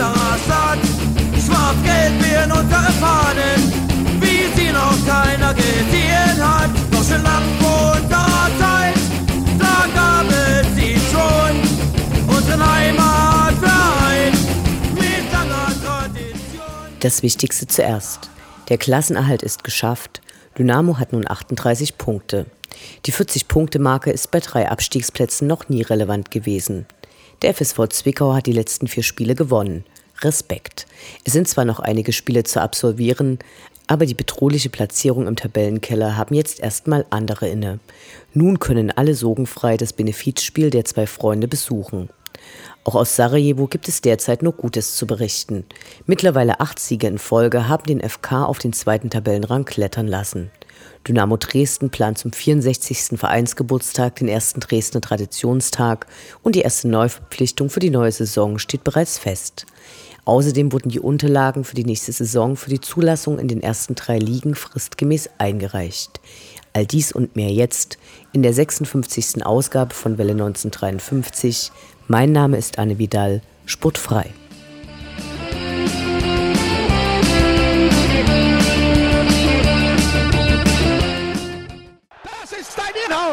unserer Stadt. Schwarz-Gelb werden unsere Fahnen, wie sie noch keiner gesehen hat. Doch schon lang vor unserer Zeit, da gab es sie schon. Unseren Heimatverein mit langer Tradition. Das Wichtigste zuerst. Der Klassenerhalt ist geschafft. Dynamo hat nun 38 Punkte. Die 40-Punkte-Marke ist bei drei Abstiegsplätzen noch nie relevant gewesen. Der FSV Zwickau hat die letzten vier Spiele gewonnen. Respekt. Es sind zwar noch einige Spiele zu absolvieren, aber die bedrohliche Platzierung im Tabellenkeller haben jetzt erstmal andere inne. Nun können alle sorgenfrei das Benefizspiel der zwei Freunde besuchen. Auch aus Sarajevo gibt es derzeit nur Gutes zu berichten. Mittlerweile acht Siege in Folge haben den FK auf den zweiten Tabellenrang klettern lassen. Dynamo Dresden plant zum 64. Vereinsgeburtstag den ersten Dresdner Traditionstag und die erste Neuverpflichtung für die neue Saison steht bereits fest. Außerdem wurden die Unterlagen für die nächste Saison für die Zulassung in den ersten drei Ligen fristgemäß eingereicht. All dies und mehr jetzt in der 56. Ausgabe von Welle 1953. Mein Name ist Anne Vidal, sportfrei.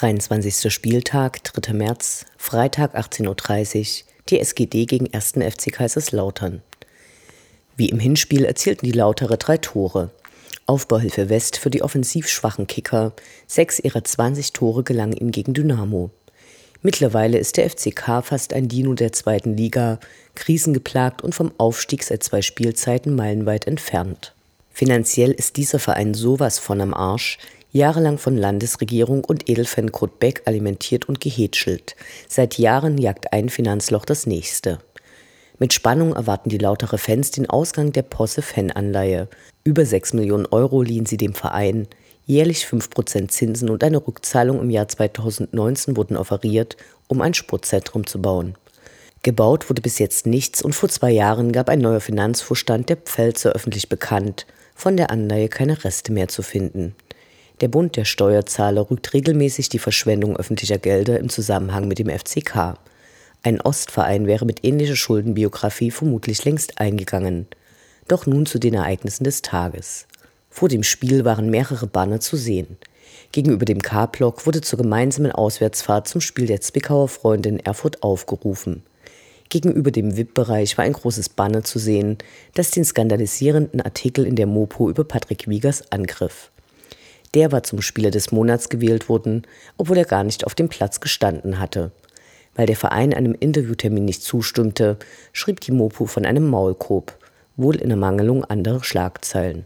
23. Spieltag, 3. März, Freitag 18.30 Uhr, die SGD gegen 1. FC Kaiserslautern. Wie im Hinspiel erzielten die Lautere drei Tore. Aufbauhilfe West für die offensiv schwachen Kicker. Sechs ihrer 20 Tore gelangen ihm gegen Dynamo. Mittlerweile ist der FCK fast ein Dino der zweiten Liga, krisengeplagt und vom Aufstieg seit zwei Spielzeiten meilenweit entfernt. Finanziell ist dieser Verein sowas von am Arsch, jahrelang von Landesregierung und Edelfan Kurt Beck alimentiert und gehätschelt. Seit Jahren jagt ein Finanzloch das nächste. Mit Spannung erwarten die lautere Fans den Ausgang der Posse-Fananleihe. Über 6 Millionen Euro liehen sie dem Verein. Jährlich 5% Zinsen und eine Rückzahlung im Jahr 2019 wurden offeriert, um ein Sportzentrum zu bauen. Gebaut wurde bis jetzt nichts und vor zwei Jahren gab ein neuer Finanzvorstand der Pfälzer öffentlich bekannt, von der Anleihe keine Reste mehr zu finden. Der Bund der Steuerzahler rügt regelmäßig die Verschwendung öffentlicher Gelder im Zusammenhang mit dem FCK. Ein Ostverein wäre mit ähnlicher Schuldenbiografie vermutlich längst eingegangen. Doch nun zu den Ereignissen des Tages. Vor dem Spiel waren mehrere Banner zu sehen. Gegenüber dem K-Block wurde zur gemeinsamen Auswärtsfahrt zum Spiel der Zwickauer Freunde in Erfurt aufgerufen. Gegenüber dem VIP-Bereich war ein großes Banner zu sehen, das den skandalisierenden Artikel in der Mopo über Patrick Wiegers angriff. Der war zum Spieler des Monats gewählt worden, obwohl er gar nicht auf dem Platz gestanden hatte. Weil der Verein einem Interviewtermin nicht zustimmte, schrieb die Mopo von einem Maulkorb, wohl in Ermangelung anderer Schlagzeilen.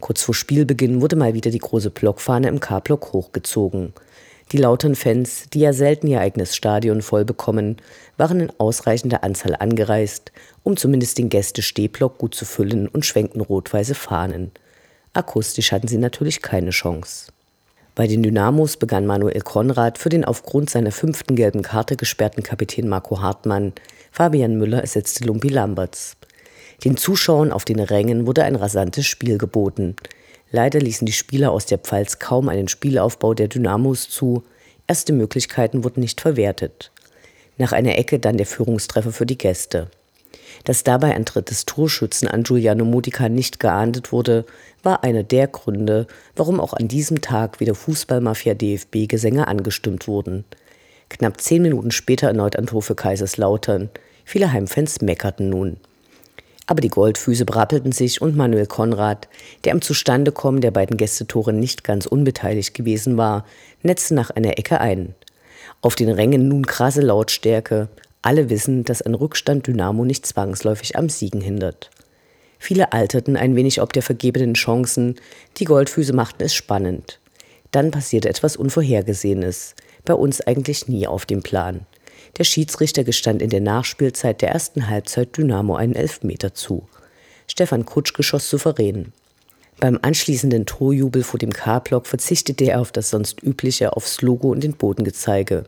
Kurz vor Spielbeginn wurde mal wieder die große Blockfahne im K-Block hochgezogen. Die lauteren Fans, die ja selten ihr eigenes Stadion voll bekommen, waren in ausreichender Anzahl angereist, um zumindest den Gäste-Stehblock gut zu füllen und schwenkten rot-weiße Fahnen. Akustisch hatten sie natürlich keine Chance. Bei den Dynamos begann Manuel Konrad für den aufgrund seiner fünften gelben Karte gesperrten Kapitän Marco Hartmann, Fabian Müller ersetzte Lumpi Lamberts. Den Zuschauern auf den Rängen wurde ein rasantes Spiel geboten. Leider ließen die Spieler aus der Pfalz kaum einen Spielaufbau der Dynamos zu. Erste Möglichkeiten wurden nicht verwertet. Nach einer Ecke dann der Führungstreffer für die Gäste. Dass dabei ein drittes Torschützen an Giuliano Modica nicht geahndet wurde, war einer der Gründe, warum auch an diesem Tag wieder Fußballmafia DFB-Gesänge angestimmt wurden. Knapp zehn Minuten später erneut ein Tor für Kaiserslautern. Viele Heimfans meckerten nun. Aber die Goldfüße brappelten sich und Manuel Konrad, der am Zustandekommen der beiden Gästetore nicht ganz unbeteiligt gewesen war, netzte nach einer Ecke ein. Auf den Rängen nun krasse Lautstärke, alle wissen, dass ein Rückstand Dynamo nicht zwangsläufig am Siegen hindert. Viele alterten ein wenig ob der vergebenen Chancen, die Goldfüße machten es spannend. Dann passierte etwas Unvorhergesehenes, bei uns eigentlich nie auf dem Plan. Der Schiedsrichter gestand in der Nachspielzeit der ersten Halbzeit Dynamo einen Elfmeter zu. Stefan Kutsch geschoss souverän. Beim anschließenden Torjubel vor dem K-Block verzichtete er auf das sonst übliche, aufs Logo und den Bodengezeige.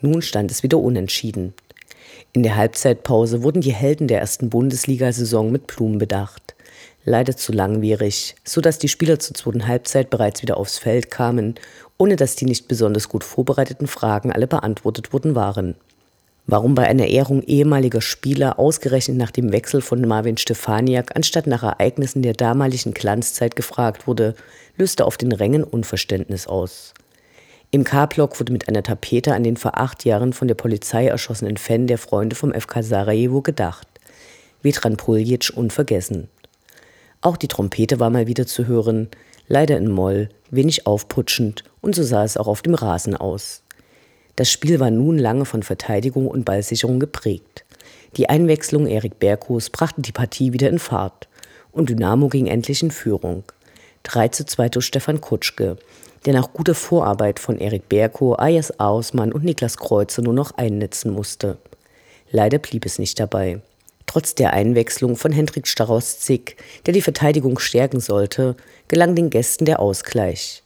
Nun stand es wieder unentschieden. In der Halbzeitpause wurden die Helden der ersten Bundesliga-Saison mit Blumen bedacht. Leider zu langwierig, so dass die Spieler zur zweiten Halbzeit bereits wieder aufs Feld kamen, ohne dass die nicht besonders gut vorbereiteten Fragen alle beantwortet worden waren. Warum bei einer Ehrung ehemaliger Spieler ausgerechnet nach dem Wechsel von Marvin Stefaniak anstatt nach Ereignissen der damaligen Glanzzeit gefragt wurde, löste auf den Rängen Unverständnis aus. Im K-Block wurde mit einer Tapete an den vor acht Jahren von der Polizei erschossenen Fan der Freunde vom FK Sarajevo gedacht. Vetran Puljic unvergessen. Auch die Trompete war mal wieder zu hören, leider in Moll, wenig aufputschend und so sah es auch auf dem Rasen aus. Das Spiel war nun lange von Verteidigung und Ballsicherung geprägt. Die Einwechslung Erik Berghus brachte die Partie wieder in Fahrt und Dynamo ging endlich in Führung. 3 zu 2 durch Stefan Kutschke, der nach guter Vorarbeit von Erik Berko, Ayas Ausmann und Niklas Kreuzer nur noch einnetzen musste. Leider blieb es nicht dabei. Trotz der Einwechslung von Hendrik Staroszik, der die Verteidigung stärken sollte, gelang den Gästen der Ausgleich.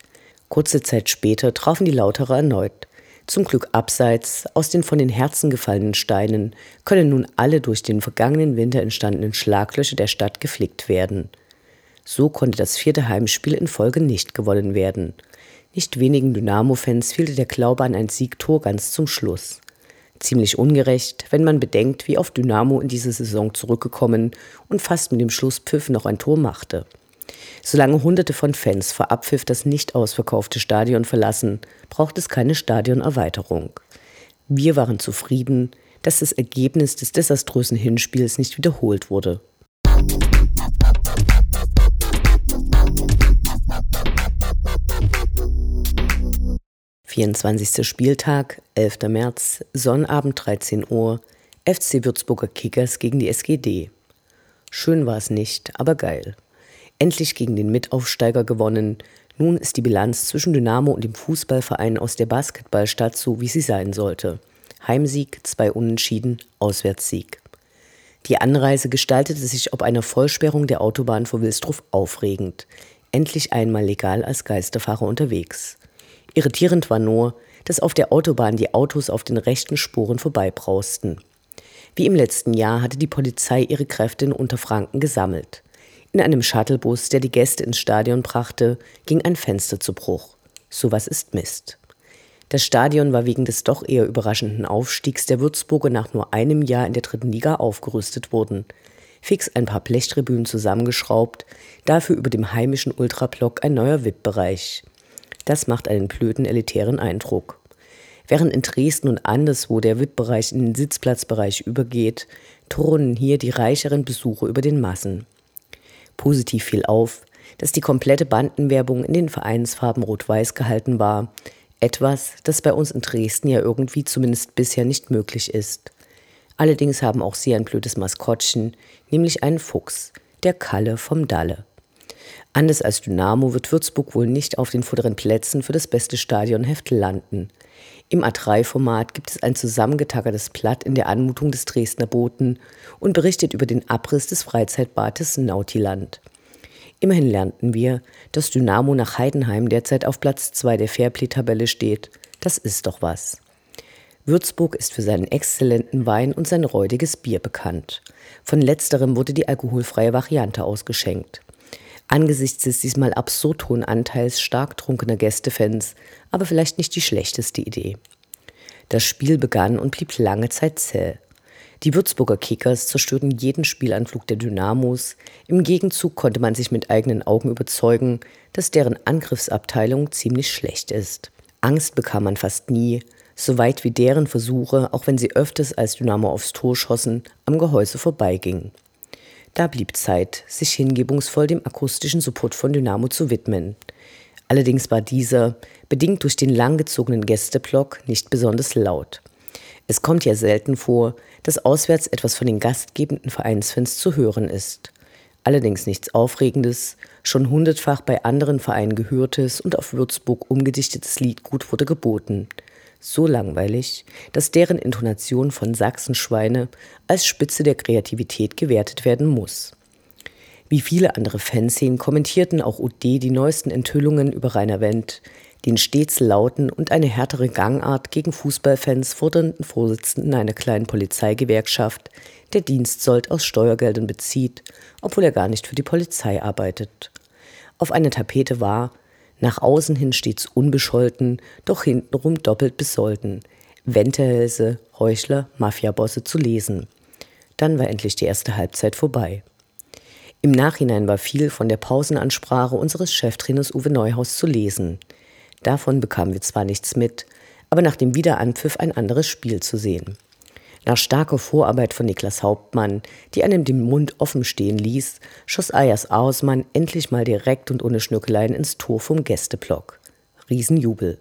Kurze Zeit später trafen die Lauterer erneut. Zum Glück abseits, aus den von den Herzen gefallenen Steinen, können nun alle durch den vergangenen Winter entstandenen Schlaglöcher der Stadt geflickt werden. So konnte das vierte Heimspiel in Folge nicht gewonnen werden. Nicht wenigen Dynamo-Fans fehlte der Glaube an ein Siegtor ganz zum Schluss. Ziemlich ungerecht, wenn man bedenkt, wie oft Dynamo in diese Saison zurückgekommen und fast mit dem Schlusspfiff noch ein Tor machte. Solange Hunderte von Fans vor Abpfiff das nicht ausverkaufte Stadion verlassen, braucht es keine Stadionerweiterung. Wir waren zufrieden, dass das Ergebnis des desaströsen Hinspiels nicht wiederholt wurde. 24. Spieltag, 11. März, Sonnabend 13 Uhr, FC Würzburger Kickers gegen die SGD. Schön war es nicht, aber geil. Endlich gegen den Mitaufsteiger gewonnen. Nun ist die Bilanz zwischen Dynamo und dem Fußballverein aus der Basketballstadt so, wie sie sein sollte. Heimsieg, zwei Unentschieden, Auswärtssieg. Die Anreise gestaltete sich ob einer Vollsperrung der Autobahn vor Wilsdruff aufregend. Endlich einmal legal als Geisterfahrer unterwegs. Irritierend war nur, dass auf der Autobahn die Autos auf den rechten Spuren vorbeibrausten. Wie im letzten Jahr hatte die Polizei ihre Kräfte in Unterfranken gesammelt. In einem Shuttlebus, der die Gäste ins Stadion brachte, ging ein Fenster zu Bruch. Sowas ist Mist. Das Stadion war wegen des doch eher überraschenden Aufstiegs der Würzburger nach nur einem Jahr in der dritten Liga aufgerüstet worden. Fix ein paar Blechtribünen zusammengeschraubt, dafür über dem heimischen Ultrablock ein neuer VIP-Bereich. Das macht einen blöden elitären Eindruck. Während in Dresden und anderswo der VIP-Bereich in den Sitzplatzbereich übergeht, turnen hier die reicheren Besucher über den Massen. Positiv fiel auf, dass die komplette Bandenwerbung in den Vereinsfarben rot-weiß gehalten war, etwas, das bei uns in Dresden ja irgendwie zumindest bisher nicht möglich ist. Allerdings haben auch sie ein blödes Maskottchen, nämlich einen Fuchs, der Kalle vom Dalle. Anders als Dynamo wird Würzburg wohl nicht auf den vorderen Plätzen für das beste Stadionheft landen. Im A3-Format gibt es ein zusammengetackertes Blatt in der Anmutung des Dresdner Boten und berichtet über den Abriss des Freizeitbades Nautiland. Immerhin lernten wir, dass Dynamo nach Heidenheim derzeit auf Platz 2 der Fairplay-Tabelle steht. Das ist doch was. Würzburg ist für seinen exzellenten Wein und sein räudiges Bier bekannt. Von letzterem wurde die alkoholfreie Variante ausgeschenkt. Angesichts des diesmal absurd hohen Anteils stark trunkener Gästefans, aber vielleicht nicht die schlechteste Idee. Das Spiel begann und blieb lange Zeit zäh. Die Würzburger Kickers zerstörten jeden Spielanflug der Dynamos. Im Gegenzug konnte man sich mit eigenen Augen überzeugen, dass deren Angriffsabteilung ziemlich schlecht ist. Angst bekam man fast nie, so weit wie deren Versuche, auch wenn sie öfters als Dynamo aufs Tor schossen, am Gehäuse vorbeigingen. Da blieb Zeit, sich hingebungsvoll dem akustischen Support von Dynamo zu widmen. Allerdings war dieser, bedingt durch den langgezogenen Gästeblock, nicht besonders laut. Es kommt ja selten vor, dass auswärts etwas von den gastgebenden Vereinsfans zu hören ist. Allerdings nichts Aufregendes, schon hundertfach bei anderen Vereinen gehörtes und auf Würzburg umgedichtetes Liedgut wurde geboten – so langweilig, dass deren Intonation von Sachsenschweine als Spitze der Kreativität gewertet werden muss. Wie viele andere Fanszenen kommentierten auch UD die neuesten Enthüllungen über Rainer Wendt, den stets lauten und eine härtere Gangart gegen Fußballfans fordernden Vorsitzenden einer kleinen Polizeigewerkschaft, der Dienstsold aus Steuergeldern bezieht, obwohl er gar nicht für die Polizei arbeitet. Auf einer Tapete war, nach außen hin stets unbescholten, doch hintenrum doppelt besolten. Wendehälse, Heuchler, Mafiabosse zu lesen. Dann war endlich die erste Halbzeit vorbei. Im Nachhinein war viel von der Pausenansprache unseres Cheftrainers Uwe Neuhaus zu lesen. Davon bekamen wir zwar nichts mit, aber nach dem Wiederanpfiff ein anderes Spiel zu sehen. Nach starker Vorarbeit von Niklas Hauptmann, die einem den Mund offen stehen ließ, schoss Ayas Ausmann endlich mal direkt und ohne Schnürkeleien ins Tor vom Gästeblock. Riesenjubel.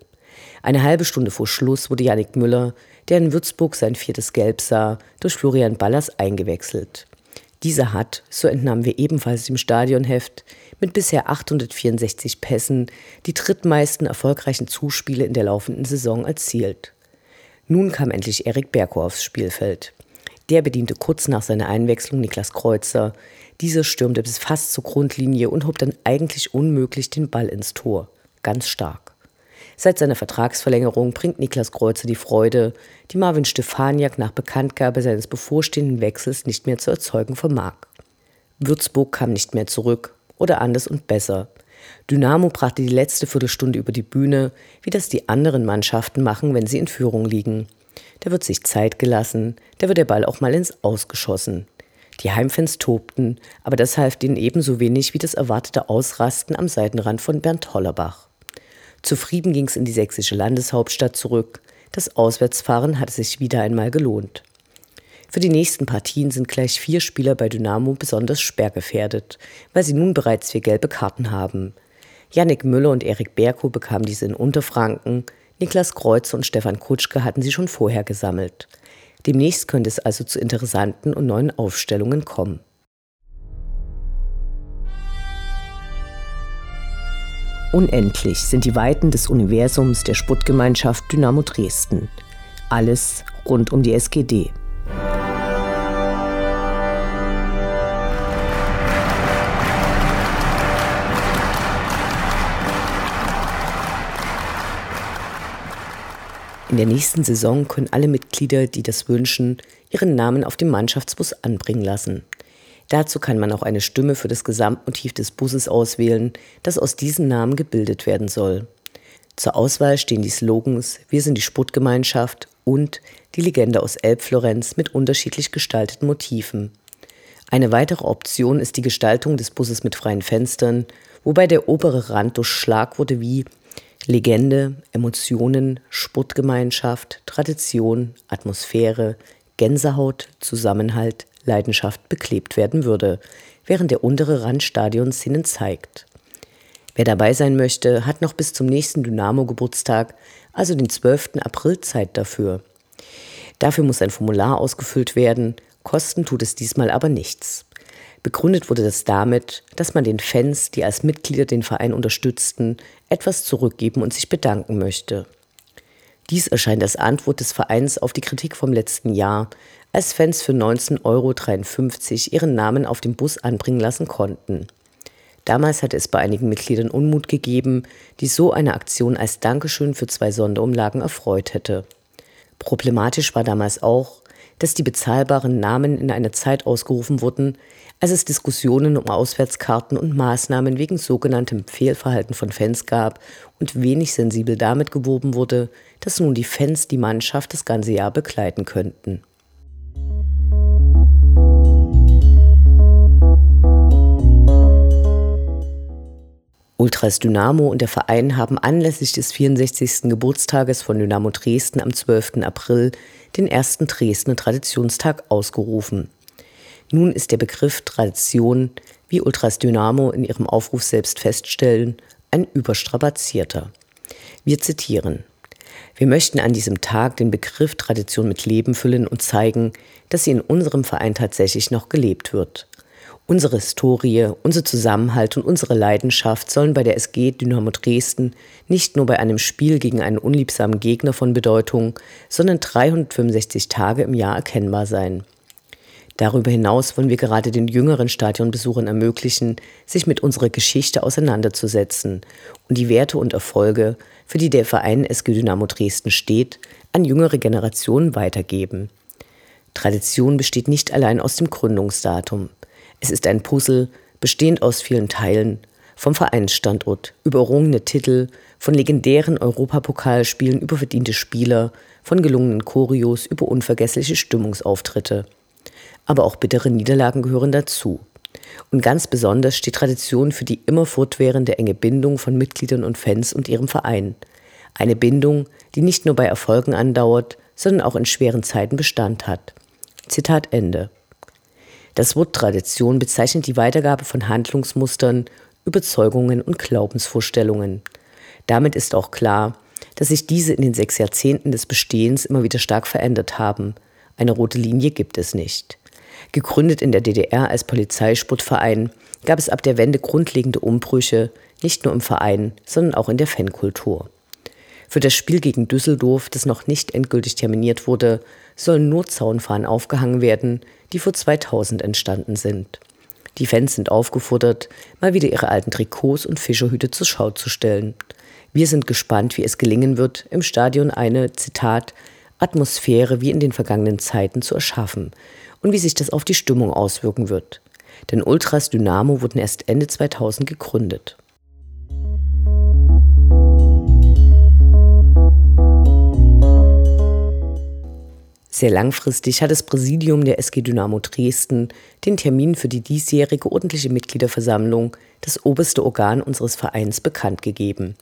Eine halbe Stunde vor Schluss wurde Yannick Müller, der in Würzburg sein viertes Gelb sah, durch Florian Ballas eingewechselt. Dieser hat, so entnahmen wir ebenfalls im Stadionheft, mit bisher 864 Pässen die drittmeisten erfolgreichen Zuspiele in der laufenden Saison erzielt. Nun kam endlich Erik Berko aufs Spielfeld. Der bediente kurz nach seiner Einwechslung Niklas Kreuzer. Dieser stürmte bis fast zur Grundlinie und hob dann eigentlich unmöglich den Ball ins Tor. Ganz stark. Seit seiner Vertragsverlängerung bringt Niklas Kreuzer die Freude, die Marvin Stefaniak nach Bekanntgabe seines bevorstehenden Wechsels nicht mehr zu erzeugen vermag. Würzburg kam nicht mehr zurück oder anders und besser. Dynamo brachte die letzte Viertelstunde über die Bühne, wie das die anderen Mannschaften machen, wenn sie in Führung liegen. Da wird sich Zeit gelassen, da wird der Ball auch mal ins Ausgeschossen. Die Heimfans tobten, aber das half ihnen ebenso wenig wie das erwartete Ausrasten am Seitenrand von Bernd Hollerbach. Zufrieden ging es in die sächsische Landeshauptstadt zurück. Das Auswärtsfahren hatte sich wieder einmal gelohnt. Für die nächsten Partien sind gleich vier Spieler bei Dynamo besonders sperrgefährdet, weil sie nun bereits vier gelbe Karten haben. Yannick Müller und Erik Berko bekamen diese in Unterfranken, Niklas Kreuzer und Stefan Kutschke hatten sie schon vorher gesammelt. Demnächst könnte es also zu interessanten und neuen Aufstellungen kommen. Unendlich sind die Weiten des Universums der Sputtgemeinschaft Dynamo Dresden. Alles rund um die SGD. In der nächsten Saison können alle Mitglieder, die das wünschen, ihren Namen auf dem Mannschaftsbus anbringen lassen. Dazu kann man auch eine Stimme für das Gesamtmotiv des Busses auswählen, das aus diesen Namen gebildet werden soll. Zur Auswahl stehen die Slogans Wir sind die Sputtgemeinschaft und die Legende aus Elbflorenz mit unterschiedlich gestalteten Motiven. Eine weitere Option ist die Gestaltung des Busses mit freien Fenstern, wobei der obere Rand durch Schlagworte wie Legende, Emotionen, Sportgemeinschaft, Tradition, Atmosphäre, Gänsehaut, Zusammenhalt, Leidenschaft beklebt werden würde, während der untere Rand Stadionszenen zeigt. Wer dabei sein möchte, hat noch bis zum nächsten Dynamo-Geburtstag, also den 12. April, Zeit dafür. Dafür muss ein Formular ausgefüllt werden, kosten tut es diesmal aber nichts. Begründet wurde das damit, dass man den Fans, die als Mitglieder den Verein unterstützten, etwas zurückgeben und sich bedanken möchte. Dies erscheint als Antwort des Vereins auf die Kritik vom letzten Jahr, als Fans für 19,53 Euro ihren Namen auf dem Bus anbringen lassen konnten. Damals hatte es bei einigen Mitgliedern Unmut gegeben, die so eine Aktion als Dankeschön für zwei Sonderumlagen erfreut hätte. Problematisch war damals auch, dass die bezahlbaren Namen in einer Zeit ausgerufen wurden, als es Diskussionen um Auswärtskarten und Maßnahmen wegen sogenanntem Fehlverhalten von Fans gab und wenig sensibel damit geworben wurde, dass nun die Fans die Mannschaft das ganze Jahr begleiten könnten. Ultras Dynamo und der Verein haben anlässlich des 64. Geburtstages von Dynamo Dresden am 12. April den ersten Dresdner Traditionstag ausgerufen. Nun ist der Begriff Tradition, wie Ultras Dynamo in ihrem Aufruf selbst feststellen, ein überstrapazierter. Wir zitieren. Wir möchten an diesem Tag den Begriff Tradition mit Leben füllen und zeigen, dass sie in unserem Verein tatsächlich noch gelebt wird. Unsere Historie, unser Zusammenhalt und unsere Leidenschaft sollen bei der SG Dynamo Dresden nicht nur bei einem Spiel gegen einen unliebsamen Gegner von Bedeutung, sondern 365 Tage im Jahr erkennbar sein. Darüber hinaus wollen wir gerade den jüngeren Stadionbesuchern ermöglichen, sich mit unserer Geschichte auseinanderzusetzen und die Werte und Erfolge, für die der Verein SG Dynamo Dresden steht, an jüngere Generationen weitergeben. Tradition besteht nicht allein aus dem Gründungsdatum. Es ist ein Puzzle, bestehend aus vielen Teilen, vom Vereinsstandort, über errungene Titel, von legendären Europapokalspielen über verdiente Spieler, von gelungenen Choreos über unvergessliche Stimmungsauftritte. Aber auch bittere Niederlagen gehören dazu. Und ganz besonders steht Tradition für die immer fortwährende enge Bindung von Mitgliedern und Fans und ihrem Verein. Eine Bindung, die nicht nur bei Erfolgen andauert, sondern auch in schweren Zeiten Bestand hat. Zitat Ende. Das Wort Tradition bezeichnet die Weitergabe von Handlungsmustern, Überzeugungen und Glaubensvorstellungen. Damit ist auch klar, dass sich diese in den sechs Jahrzehnten des Bestehens immer wieder stark verändert haben. Eine rote Linie gibt es nicht. Gegründet in der DDR als Polizeisportverein, gab es ab der Wende grundlegende Umbrüche, nicht nur im Verein, sondern auch in der Fankultur. Für das Spiel gegen Düsseldorf, das noch nicht endgültig terminiert wurde, sollen nur Zaunfahnen aufgehangen werden, die vor 2000 entstanden sind. Die Fans sind aufgefordert, mal wieder ihre alten Trikots und Fischerhüte zur Schau zu stellen. Wir sind gespannt, wie es gelingen wird, im Stadion eine, Zitat, Atmosphäre wie in den vergangenen Zeiten zu erschaffen und wie sich das auf die Stimmung auswirken wird. Denn Ultras Dynamo wurden erst Ende 2000 gegründet. Sehr langfristig hat das Präsidium der SG Dynamo Dresden den Termin für die diesjährige ordentliche Mitgliederversammlung, das oberste Organ unseres Vereins, bekannt gegeben.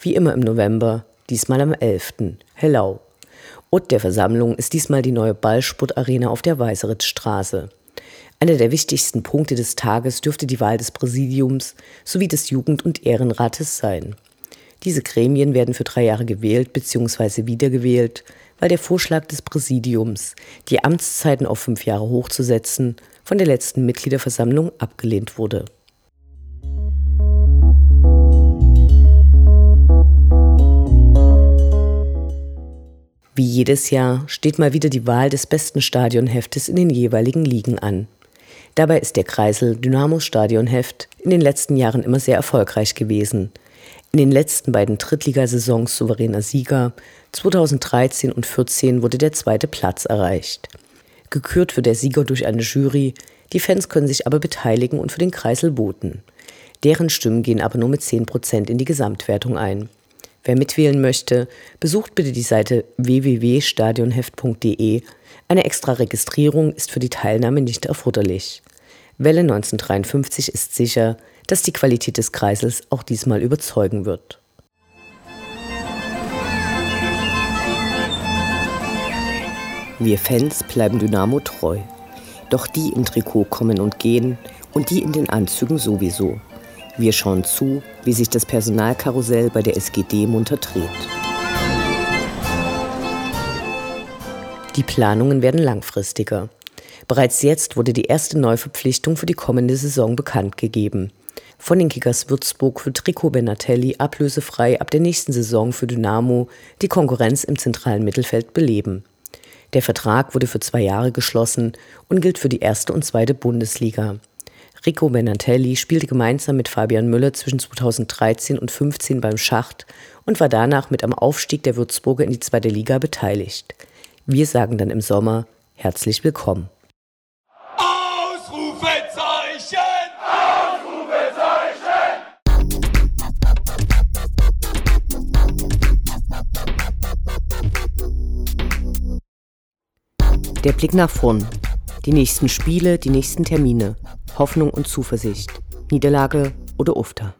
Wie immer im November, diesmal am 11. Hellau. Ort der Versammlung ist diesmal die neue Ballsportarena auf der Weißeritzstraße. Einer der wichtigsten Punkte des Tages dürfte die Wahl des Präsidiums sowie des Jugend- und Ehrenrates sein. Diese Gremien werden für drei Jahre gewählt bzw. wiedergewählt, weil der Vorschlag des Präsidiums, die Amtszeiten auf fünf Jahre hochzusetzen, von der letzten Mitgliederversammlung abgelehnt wurde. Wie jedes Jahr steht mal wieder die Wahl des besten Stadionheftes in den jeweiligen Ligen an. Dabei ist der Kreisel Dynamo Stadionheft in den letzten Jahren immer sehr erfolgreich gewesen. In den letzten beiden Drittligasaisons souveräner Sieger 2013 und 2014 wurde der zweite Platz erreicht. Gekürt wird der Sieger durch eine Jury, die Fans können sich aber beteiligen und für den Kreisel voten. Deren Stimmen gehen aber nur mit 10% in die Gesamtwertung ein. Wer mitwählen möchte, besucht bitte die Seite www.stadionheft.de. Eine extra Registrierung ist für die Teilnahme nicht erforderlich. Welle 1953 ist sicher, dass die Qualität des Kreisels auch diesmal überzeugen wird. Wir Fans bleiben Dynamo treu. Doch die im Trikot kommen und gehen und die in den Anzügen sowieso. Wir schauen zu, wie sich das Personalkarussell bei der SGD munter dreht. Die Planungen werden langfristiger. Bereits jetzt wurde die erste Neuverpflichtung für die kommende Saison bekannt gegeben. Von den Kickers Würzburg wird Trikot Benatelli ablösefrei ab der nächsten Saison für Dynamo die Konkurrenz im zentralen Mittelfeld beleben. Der Vertrag wurde für zwei Jahre geschlossen und gilt für die erste und zweite Bundesliga. Rico Benantelli spielte gemeinsam mit Fabian Müller zwischen 2013 und 2015 beim Schacht und war danach mit am Aufstieg der Würzburger in die zweite Liga beteiligt. Wir sagen dann im Sommer herzlich willkommen. Der Blick nach vorn. Die nächsten Spiele, die nächsten Termine. Hoffnung und Zuversicht. Niederlage oder Ufter.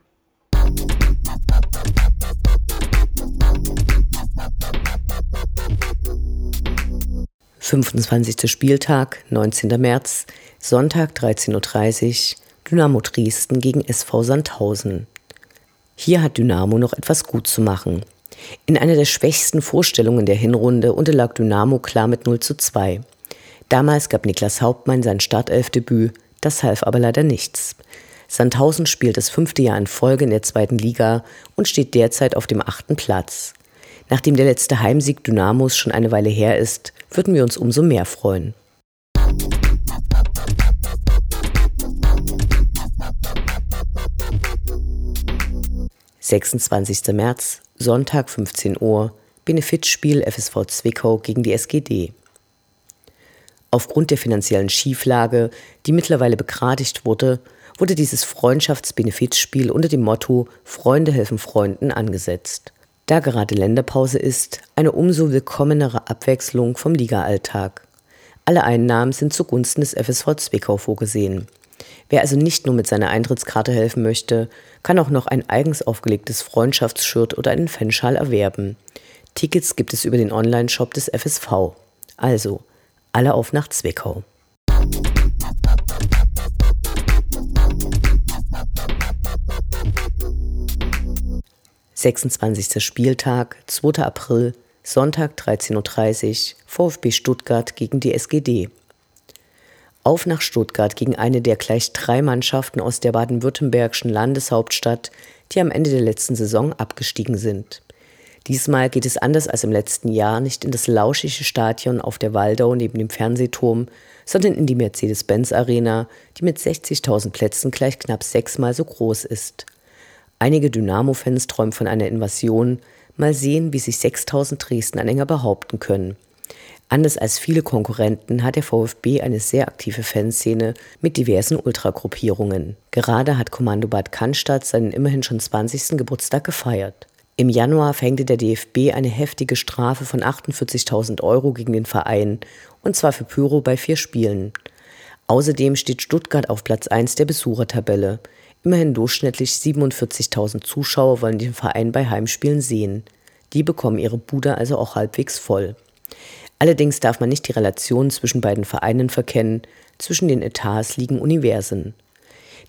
25. Spieltag, 19. März, Sonntag 13.30 Uhr, Dynamo Dresden gegen SV Sandhausen. Hier hat Dynamo noch etwas gut zu machen. In einer der schwächsten Vorstellungen der Hinrunde unterlag Dynamo klar mit 0 zu 2. Damals gab Niklas Hauptmann sein Startelfdebüt, das half aber leider nichts. Sandhausen spielt das fünfte Jahr in Folge in der zweiten Liga und steht derzeit auf dem achten Platz. Nachdem der letzte Heimsieg Dynamos schon eine Weile her ist, würden wir uns umso mehr freuen. »26. März, Sonntag 15 Uhr, Benefizspiel FSV Zwickau gegen die SGD. Aufgrund der finanziellen Schieflage, die mittlerweile begradigt wurde, wurde dieses Freundschaftsbenefizspiel unter dem Motto Freunde helfen Freunden angesetzt da gerade Länderpause ist, eine umso willkommenere Abwechslung vom Ligaalltag. Alle Einnahmen sind zugunsten des FSV Zwickau vorgesehen. Wer also nicht nur mit seiner Eintrittskarte helfen möchte, kann auch noch ein eigens aufgelegtes Freundschaftsshirt oder einen Fanschal erwerben. Tickets gibt es über den Online-Shop des FSV. Also, alle auf nach Zwickau. 26. Spieltag, 2. April, Sonntag 13.30 Uhr, VfB Stuttgart gegen die SGD. Auf nach Stuttgart gegen eine der gleich drei Mannschaften aus der baden-württembergischen Landeshauptstadt, die am Ende der letzten Saison abgestiegen sind. Diesmal geht es anders als im letzten Jahr nicht in das lauschige Stadion auf der Waldau neben dem Fernsehturm, sondern in die Mercedes-Benz Arena, die mit 60.000 Plätzen gleich knapp sechsmal so groß ist. Einige Dynamo-Fans träumen von einer Invasion. Mal sehen, wie sich 6000 Dresden-Anhänger behaupten können. Anders als viele Konkurrenten hat der VfB eine sehr aktive Fanszene mit diversen Ultragruppierungen. Gerade hat Kommando Bad Cannstatt seinen immerhin schon 20. Geburtstag gefeiert. Im Januar verhängte der DFB eine heftige Strafe von 48.000 Euro gegen den Verein, und zwar für Pyro bei vier Spielen. Außerdem steht Stuttgart auf Platz 1 der Besuchertabelle. Immerhin durchschnittlich 47.000 Zuschauer wollen den Verein bei Heimspielen sehen. Die bekommen ihre Bude also auch halbwegs voll. Allerdings darf man nicht die Relation zwischen beiden Vereinen verkennen, zwischen den Etats liegen Universen.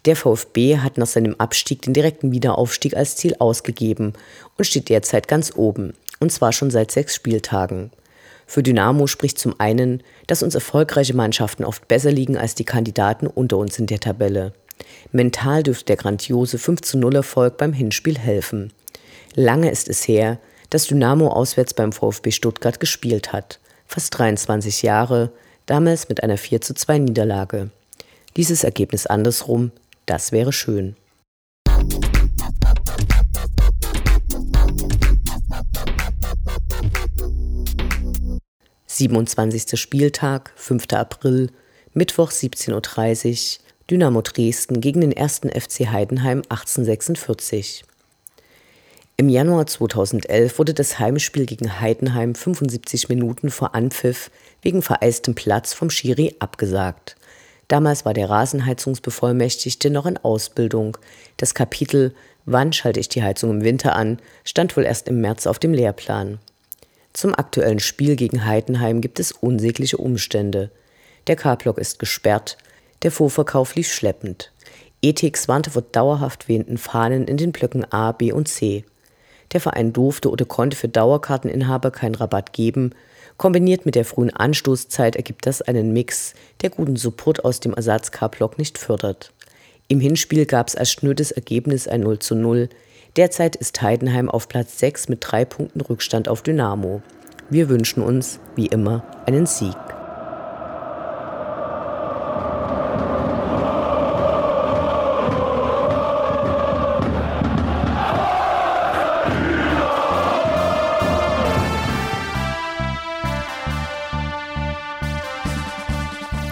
Der VfB hat nach seinem Abstieg den direkten Wiederaufstieg als Ziel ausgegeben und steht derzeit ganz oben, und zwar schon seit sechs Spieltagen. Für Dynamo spricht zum einen, dass uns erfolgreiche Mannschaften oft besser liegen als die Kandidaten unter uns in der Tabelle. Mental dürfte der grandiose 5 zu 0 Erfolg beim Hinspiel helfen. Lange ist es her, dass Dynamo auswärts beim VfB Stuttgart gespielt hat. Fast 23 Jahre, damals mit einer 4 zu 2 Niederlage. Dieses Ergebnis andersrum, das wäre schön. Siebenundzwanzigster Spieltag, 5. April, Mittwoch 17.30 Uhr, Dynamo Dresden gegen den 1. FC Heidenheim 1846. Im Januar 2011 wurde das Heimspiel gegen Heidenheim 75 Minuten vor Anpfiff wegen vereistem Platz vom Schiri abgesagt. Damals war der Rasenheizungsbevollmächtigte noch in Ausbildung. Das Kapitel Wann schalte ich die Heizung im Winter an stand wohl erst im März auf dem Lehrplan. Zum aktuellen Spiel gegen Heidenheim gibt es unsägliche Umstände. Der K-Block ist gesperrt, der Vorverkauf lief schleppend. Ethics warnte vor dauerhaft wehenden Fahnen in den Blöcken A, B und C. Der Verein durfte oder konnte für Dauerkarteninhaber keinen Rabatt geben. Kombiniert mit der frühen Anstoßzeit ergibt das einen Mix, der guten Support aus dem Ersatz-K-Block nicht fördert. Im Hinspiel gab es als schnödes Ergebnis ein 0 zu 0. Derzeit ist Heidenheim auf Platz 6 mit drei Punkten Rückstand auf Dynamo. Wir wünschen uns, wie immer, einen Sieg.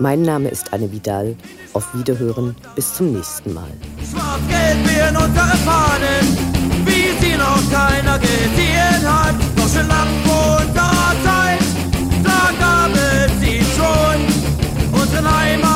Mein Name ist Anne Vidal. Auf Wiederhören, bis zum nächsten Mal. Schwarz-Gelb in unsere Fahnen, wie sie noch keiner gesehen hat. Doch schon lang vor unserer Zeit, da gab es sie schon, Unsere Heimat.